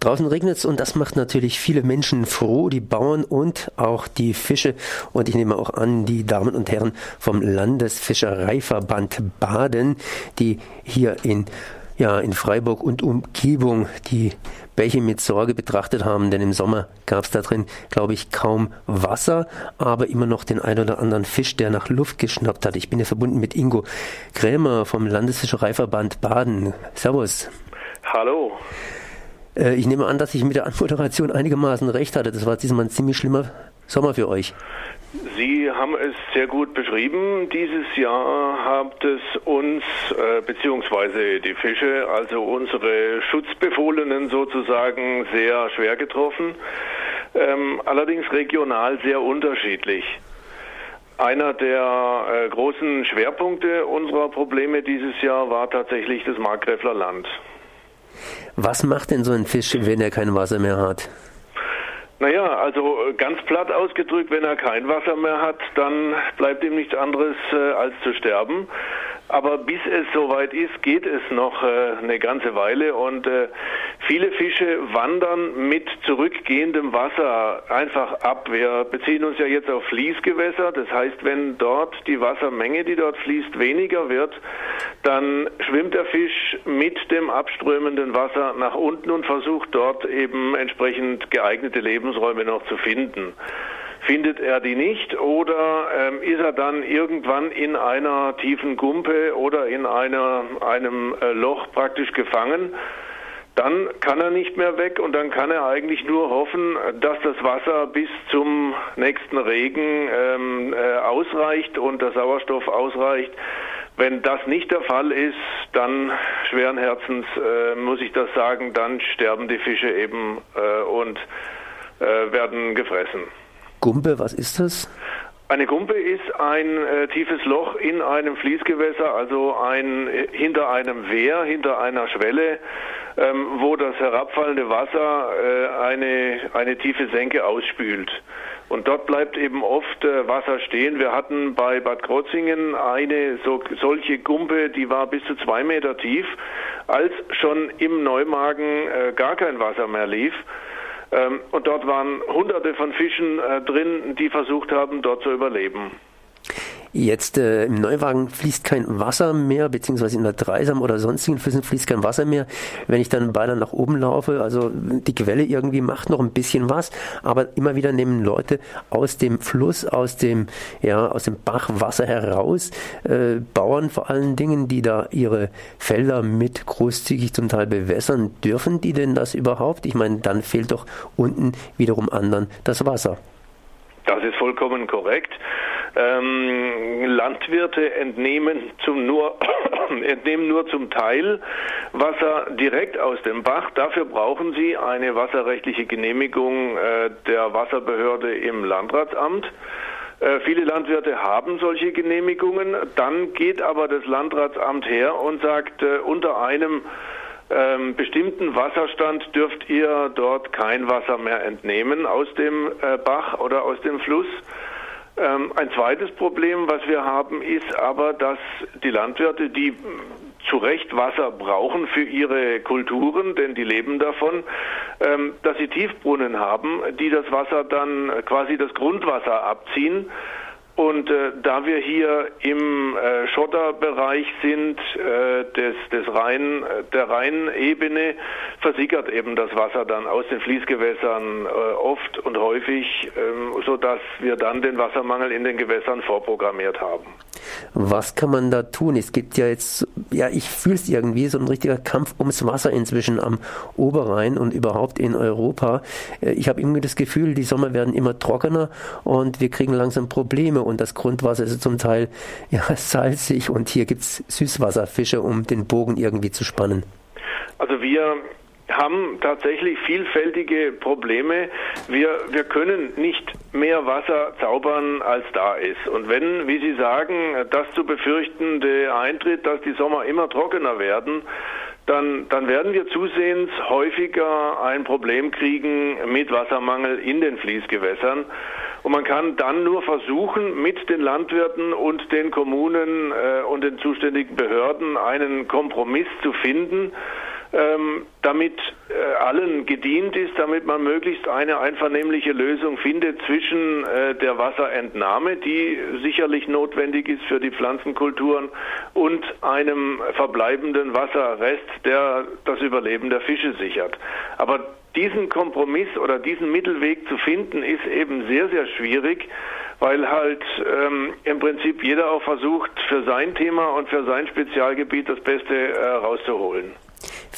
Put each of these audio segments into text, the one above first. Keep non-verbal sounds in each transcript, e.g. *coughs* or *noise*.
Draußen regnet es und das macht natürlich viele Menschen froh, die Bauern und auch die Fische. Und ich nehme auch an, die Damen und Herren vom Landesfischereiverband Baden, die hier in ja, in Freiburg und Umgebung die Bäche mit Sorge betrachtet haben, denn im Sommer gab es da drin, glaube ich, kaum Wasser, aber immer noch den ein oder anderen Fisch, der nach Luft geschnappt hat. Ich bin ja verbunden mit Ingo Krämer vom Landesfischereiverband Baden. Servus. Hallo. Äh, ich nehme an, dass ich mit der Anmoderation einigermaßen recht hatte. Das war diesmal ein ziemlich schlimmer Sommer für euch. Sie haben es sehr gut beschrieben. Dieses Jahr habt es uns, äh, beziehungsweise die Fische, also unsere Schutzbefohlenen sozusagen, sehr schwer getroffen. Ähm, allerdings regional sehr unterschiedlich. Einer der äh, großen Schwerpunkte unserer Probleme dieses Jahr war tatsächlich das Markgräfler Land. Was macht denn so ein Fisch, wenn er kein Wasser mehr hat? Naja, also äh, ganz platt ausgedrückt, wenn er kein Wasser mehr hat, dann bleibt ihm nichts anderes äh, als zu sterben. Aber bis es soweit ist, geht es noch äh, eine ganze Weile und äh, viele Fische wandern mit zurückgehendem Wasser einfach ab. Wir beziehen uns ja jetzt auf Fließgewässer. Das heißt, wenn dort die Wassermenge, die dort fließt, weniger wird, dann schwimmt der Fisch mit dem abströmenden Wasser nach unten und versucht dort eben entsprechend geeignete Lebensräume noch zu finden findet er die nicht oder ähm, ist er dann irgendwann in einer tiefen Gumpe oder in einer, einem äh, Loch praktisch gefangen, dann kann er nicht mehr weg und dann kann er eigentlich nur hoffen, dass das Wasser bis zum nächsten Regen ähm, äh, ausreicht und der Sauerstoff ausreicht. Wenn das nicht der Fall ist, dann schweren Herzens äh, muss ich das sagen, dann sterben die Fische eben äh, und äh, werden gefressen. Gumpe, was ist das? Eine Gumpe ist ein äh, tiefes Loch in einem Fließgewässer, also ein äh, hinter einem Wehr, hinter einer Schwelle, ähm, wo das herabfallende Wasser äh, eine, eine tiefe Senke ausspült. Und dort bleibt eben oft äh, Wasser stehen. Wir hatten bei Bad Krozingen eine so, solche Gumpe, die war bis zu zwei Meter tief, als schon im Neumagen äh, gar kein Wasser mehr lief. Ähm, und dort waren hunderte von Fischen äh, drin, die versucht haben, dort zu überleben. Jetzt äh, im Neuwagen fließt kein Wasser mehr, beziehungsweise in der Dreisam oder sonstigen Flüssen fließt kein Wasser mehr. Wenn ich dann beinahe nach oben laufe, also die Quelle irgendwie macht noch ein bisschen was, aber immer wieder nehmen Leute aus dem Fluss, aus dem, ja, aus dem Bach Wasser heraus, äh, Bauern vor allen Dingen, die da ihre Felder mit großzügig zum Teil bewässern. Dürfen die denn das überhaupt? Ich meine, dann fehlt doch unten wiederum anderen das Wasser. Das ist vollkommen korrekt. Ähm, Landwirte entnehmen, zum nur, *coughs* entnehmen nur zum Teil Wasser direkt aus dem Bach. Dafür brauchen sie eine wasserrechtliche Genehmigung äh, der Wasserbehörde im Landratsamt. Äh, viele Landwirte haben solche Genehmigungen. Dann geht aber das Landratsamt her und sagt, äh, unter einem ähm, bestimmten Wasserstand dürft ihr dort kein Wasser mehr entnehmen aus dem äh, Bach oder aus dem Fluss. Ähm, ein zweites Problem, was wir haben, ist aber, dass die Landwirte, die zu Recht Wasser brauchen für ihre Kulturen, denn die leben davon, ähm, dass sie Tiefbrunnen haben, die das Wasser dann quasi das Grundwasser abziehen und äh, da wir hier im äh, Schotterbereich sind äh, des, des Rhein, der Rheinebene, versickert eben das Wasser dann aus den Fließgewässern äh, oft und häufig, ähm, sodass wir dann den Wassermangel in den Gewässern vorprogrammiert haben. Was kann man da tun? Es gibt ja jetzt, ja, ich fühle es irgendwie, so ein richtiger Kampf ums Wasser inzwischen am Oberrhein und überhaupt in Europa. Äh, ich habe irgendwie das Gefühl, die Sommer werden immer trockener und wir kriegen langsam Probleme und das Grundwasser ist zum Teil *laughs* ja salzig und hier gibt es Süßwasserfische, um den Bogen irgendwie zu spannen. Also wir haben tatsächlich vielfältige Probleme. Wir, wir können nicht mehr Wasser zaubern, als da ist. Und wenn, wie Sie sagen, das zu befürchtende eintritt, dass die Sommer immer trockener werden, dann, dann werden wir zusehends häufiger ein Problem kriegen mit Wassermangel in den Fließgewässern. Und man kann dann nur versuchen, mit den Landwirten und den Kommunen äh, und den zuständigen Behörden einen Kompromiss zu finden, ähm, damit äh, allen gedient ist, damit man möglichst eine einvernehmliche Lösung findet zwischen äh, der Wasserentnahme, die sicherlich notwendig ist für die Pflanzenkulturen, und einem verbleibenden Wasserrest, der das Überleben der Fische sichert. Aber diesen Kompromiss oder diesen Mittelweg zu finden, ist eben sehr, sehr schwierig weil halt ähm, im Prinzip jeder auch versucht, für sein Thema und für sein Spezialgebiet das Beste äh, rauszuholen.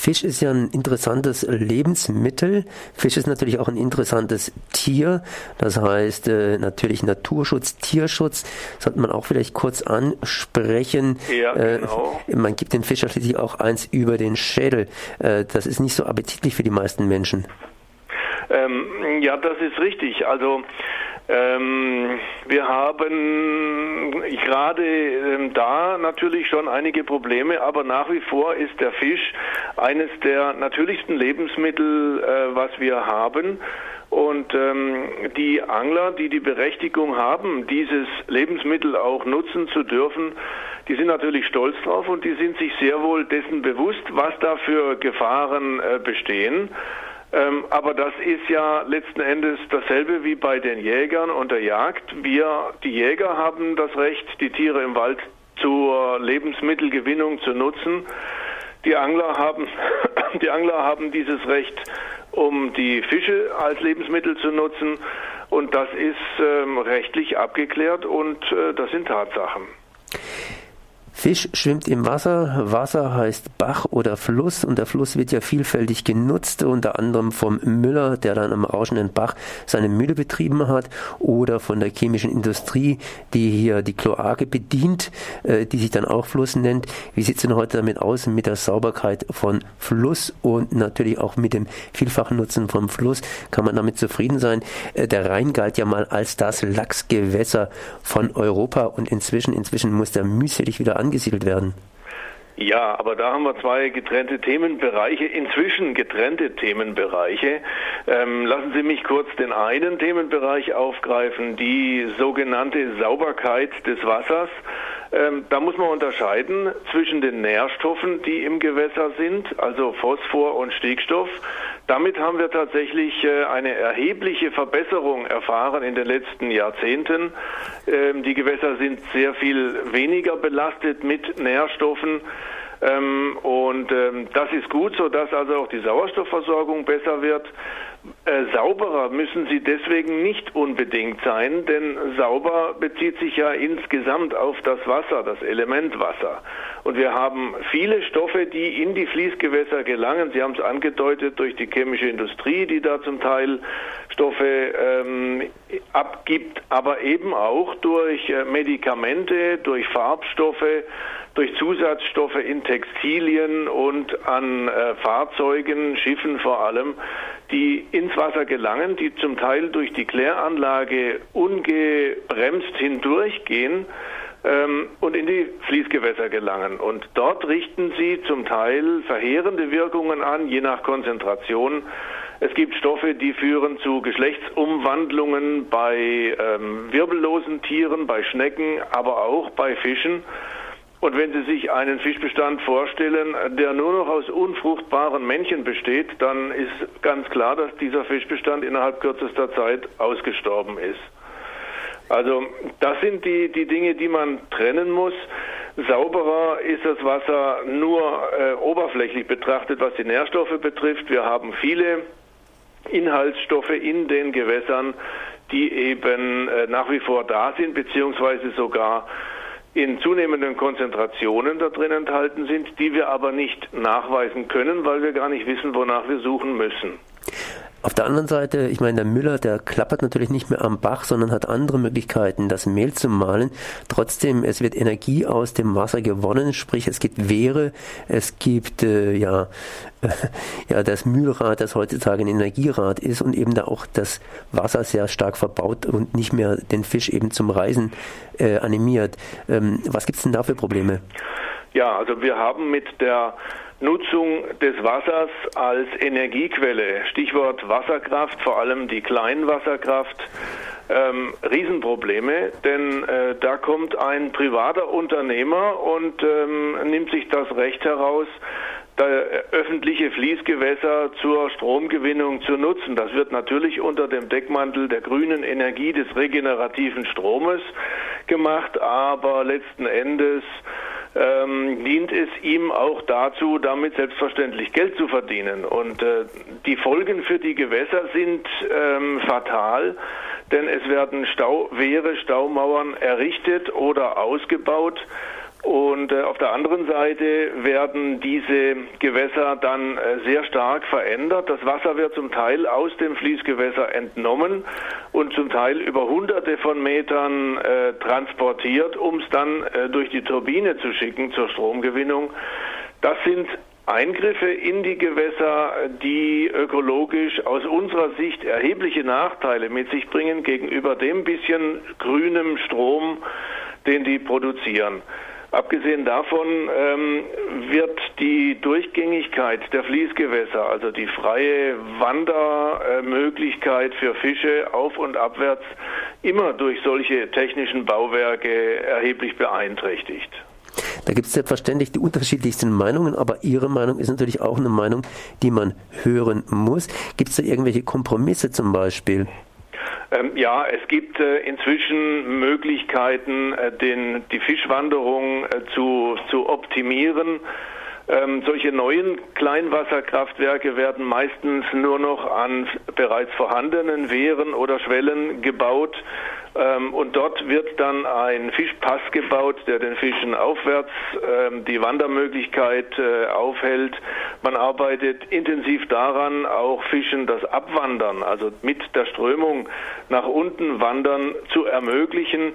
Fisch ist ja ein interessantes Lebensmittel. Fisch ist natürlich auch ein interessantes Tier. Das heißt äh, natürlich Naturschutz, Tierschutz. Sollte man auch vielleicht kurz ansprechen. Ja, äh, genau. Äh, man gibt den Fisch schließlich auch eins über den Schädel. Äh, das ist nicht so appetitlich für die meisten Menschen. Ähm, ja, das ist richtig. Also wir haben gerade ähm, da natürlich schon einige Probleme, aber nach wie vor ist der Fisch eines der natürlichsten Lebensmittel, äh, was wir haben. Und ähm, die Angler, die die Berechtigung haben, dieses Lebensmittel auch nutzen zu dürfen, die sind natürlich stolz drauf und die sind sich sehr wohl dessen bewusst, was da für Gefahren äh, bestehen. Ähm, aber das ist ja letzten Endes dasselbe wie bei den Jägern und der Jagd. Wir, die Jäger, haben das Recht, die Tiere im Wald zur Lebensmittelgewinnung zu nutzen. Die Angler haben, *coughs* die Angler haben dieses Recht, um die Fische als Lebensmittel zu nutzen. Und das ist ähm, rechtlich abgeklärt und äh, das sind Tatsachen. Fisch schwimmt im Wasser. Wasser heißt Bach oder Fluss und der Fluss wird ja vielfältig genutzt, unter anderem vom Müller, der dann am rauschenden Bach seine Mühle betrieben hat, oder von der chemischen Industrie, die hier die Kloake bedient, äh, die sich dann auch Fluss nennt. Wie sieht es denn heute damit aus mit der Sauberkeit von Fluss und natürlich auch mit dem vielfachen Nutzen vom Fluss? Kann man damit zufrieden sein? Äh, der Rhein galt ja mal als das Lachsgewässer von Europa und inzwischen, inzwischen muss der mühselig wieder an angesiedelt werden. Ja, aber da haben wir zwei getrennte Themenbereiche, inzwischen getrennte Themenbereiche. Ähm, lassen Sie mich kurz den einen Themenbereich aufgreifen, die sogenannte Sauberkeit des Wassers. Ähm, da muss man unterscheiden zwischen den Nährstoffen, die im Gewässer sind, also Phosphor und Stickstoff. Damit haben wir tatsächlich äh, eine erhebliche Verbesserung erfahren in den letzten Jahrzehnten. Ähm, die Gewässer sind sehr viel weniger belastet mit Nährstoffen. Ähm, und ähm, das ist gut, sodass also auch die Sauerstoffversorgung besser wird. Äh, sauberer müssen sie deswegen nicht unbedingt sein, denn sauber bezieht sich ja insgesamt auf das Wasser, das Element Wasser. Und wir haben viele Stoffe, die in die Fließgewässer gelangen. Sie haben es angedeutet durch die chemische Industrie, die da zum Teil Stoffe ähm, abgibt, aber eben auch durch äh, Medikamente, durch Farbstoffe, durch Zusatzstoffe in Textilien und an äh, Fahrzeugen, Schiffen vor allem, die ins Wasser gelangen, die zum Teil durch die Kläranlage ungebremst hindurchgehen ähm, und in die Fließgewässer gelangen. Und dort richten sie zum Teil verheerende Wirkungen an, je nach Konzentration. Es gibt Stoffe, die führen zu Geschlechtsumwandlungen bei ähm, wirbellosen Tieren, bei Schnecken, aber auch bei Fischen. Und wenn Sie sich einen Fischbestand vorstellen, der nur noch aus unfruchtbaren Männchen besteht, dann ist ganz klar, dass dieser Fischbestand innerhalb kürzester Zeit ausgestorben ist. Also das sind die, die Dinge, die man trennen muss. Sauberer ist das Wasser nur äh, oberflächlich betrachtet, was die Nährstoffe betrifft. Wir haben viele Inhaltsstoffe in den Gewässern, die eben äh, nach wie vor da sind, beziehungsweise sogar in zunehmenden Konzentrationen da drin enthalten sind, die wir aber nicht nachweisen können, weil wir gar nicht wissen, wonach wir suchen müssen. Auf der anderen Seite, ich meine, der Müller, der klappert natürlich nicht mehr am Bach, sondern hat andere Möglichkeiten, das Mehl zu mahlen. Trotzdem, es wird Energie aus dem Wasser gewonnen, sprich es gibt Wehre, es gibt äh, ja, äh, *laughs* ja das Mühlrad, das heutzutage ein Energierad ist und eben da auch das Wasser sehr stark verbaut und nicht mehr den Fisch eben zum Reisen äh, animiert. Ähm, was gibt's denn da für Probleme? Ja, also wir haben mit der Nutzung des Wassers als Energiequelle, Stichwort Wasserkraft, vor allem die Kleinwasserkraft, ähm, Riesenprobleme, denn äh, da kommt ein privater Unternehmer und ähm, nimmt sich das Recht heraus, öffentliche Fließgewässer zur Stromgewinnung zu nutzen. Das wird natürlich unter dem Deckmantel der grünen Energie des regenerativen Stromes gemacht, aber letzten Endes ähm, dient es ihm auch dazu, damit selbstverständlich Geld zu verdienen. Und äh, die Folgen für die Gewässer sind ähm, fatal, denn es werden Stauwehre, Staumauern errichtet oder ausgebaut und äh, auf der anderen Seite werden diese Gewässer dann äh, sehr stark verändert. Das Wasser wird zum Teil aus dem Fließgewässer entnommen und zum Teil über hunderte von Metern äh, transportiert, um es dann äh, durch die Turbine zu schicken zur Stromgewinnung. Das sind Eingriffe in die Gewässer, die ökologisch aus unserer Sicht erhebliche Nachteile mit sich bringen gegenüber dem bisschen grünem Strom, den die produzieren. Abgesehen davon ähm, wird die Durchgängigkeit der Fließgewässer, also die freie Wandermöglichkeit für Fische auf und abwärts, immer durch solche technischen Bauwerke erheblich beeinträchtigt. Da gibt es selbstverständlich die unterschiedlichsten Meinungen, aber Ihre Meinung ist natürlich auch eine Meinung, die man hören muss. Gibt es da irgendwelche Kompromisse zum Beispiel? Ähm, ja, es gibt äh, inzwischen Möglichkeiten, äh, den, die Fischwanderung äh, zu, zu optimieren. Ähm, solche neuen Kleinwasserkraftwerke werden meistens nur noch an bereits vorhandenen Wehren oder Schwellen gebaut. Ähm, und dort wird dann ein Fischpass gebaut, der den Fischen aufwärts ähm, die Wandermöglichkeit äh, aufhält. Man arbeitet intensiv daran, auch Fischen das Abwandern, also mit der Strömung nach unten wandern zu ermöglichen.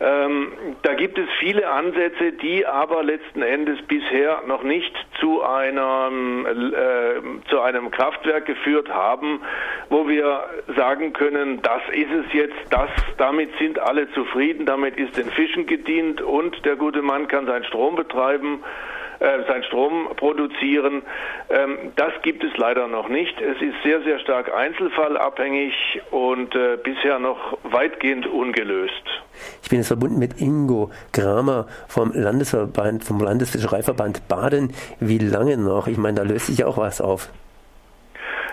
Ähm, da gibt es viele Ansätze, die aber letzten Endes bisher noch nicht zu einem, äh, zu einem Kraftwerk geführt haben, wo wir sagen können, das ist es jetzt, das, damit sind alle zufrieden, damit ist den Fischen gedient und der gute Mann kann seinen Strom betreiben äh, seinen Strom produzieren. Ähm, das gibt es leider noch nicht. Es ist sehr, sehr stark einzelfallabhängig und äh, bisher noch weitgehend ungelöst. Ich bin jetzt verbunden mit Ingo Kramer vom Landesverband, vom Landesfischereiverband Baden. Wie lange noch? Ich meine, da löst sich ja auch was auf.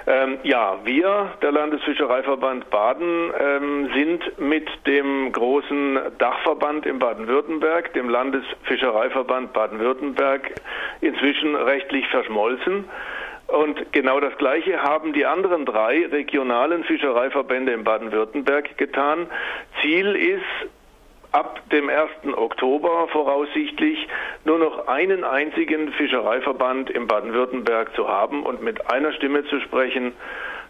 Ähm, ja, wir, der Landesfischereiverband Baden, ähm, sind mit dem großen Dachverband in Baden-Württemberg, dem Landesfischereiverband Baden-Württemberg, inzwischen rechtlich verschmolzen. Und genau das Gleiche haben die anderen drei regionalen Fischereiverbände in Baden-Württemberg getan. Ziel ist, ab dem 1. Oktober voraussichtlich nur noch einen einzigen Fischereiverband in Baden-Württemberg zu haben und mit einer Stimme zu sprechen,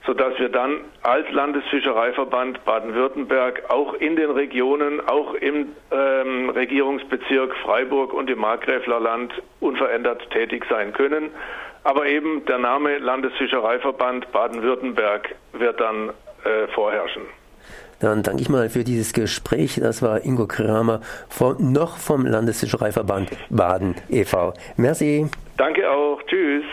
sodass wir dann als Landesfischereiverband Baden-Württemberg auch in den Regionen, auch im ähm, Regierungsbezirk Freiburg und im Markgräflerland unverändert tätig sein können. Aber eben der Name Landesfischereiverband Baden-Württemberg wird dann äh, vorherrschen. Dann danke ich mal für dieses Gespräch. Das war Ingo Kramer vom, noch vom Landesfischereiverband Baden e.V. Merci. Danke auch. Tschüss.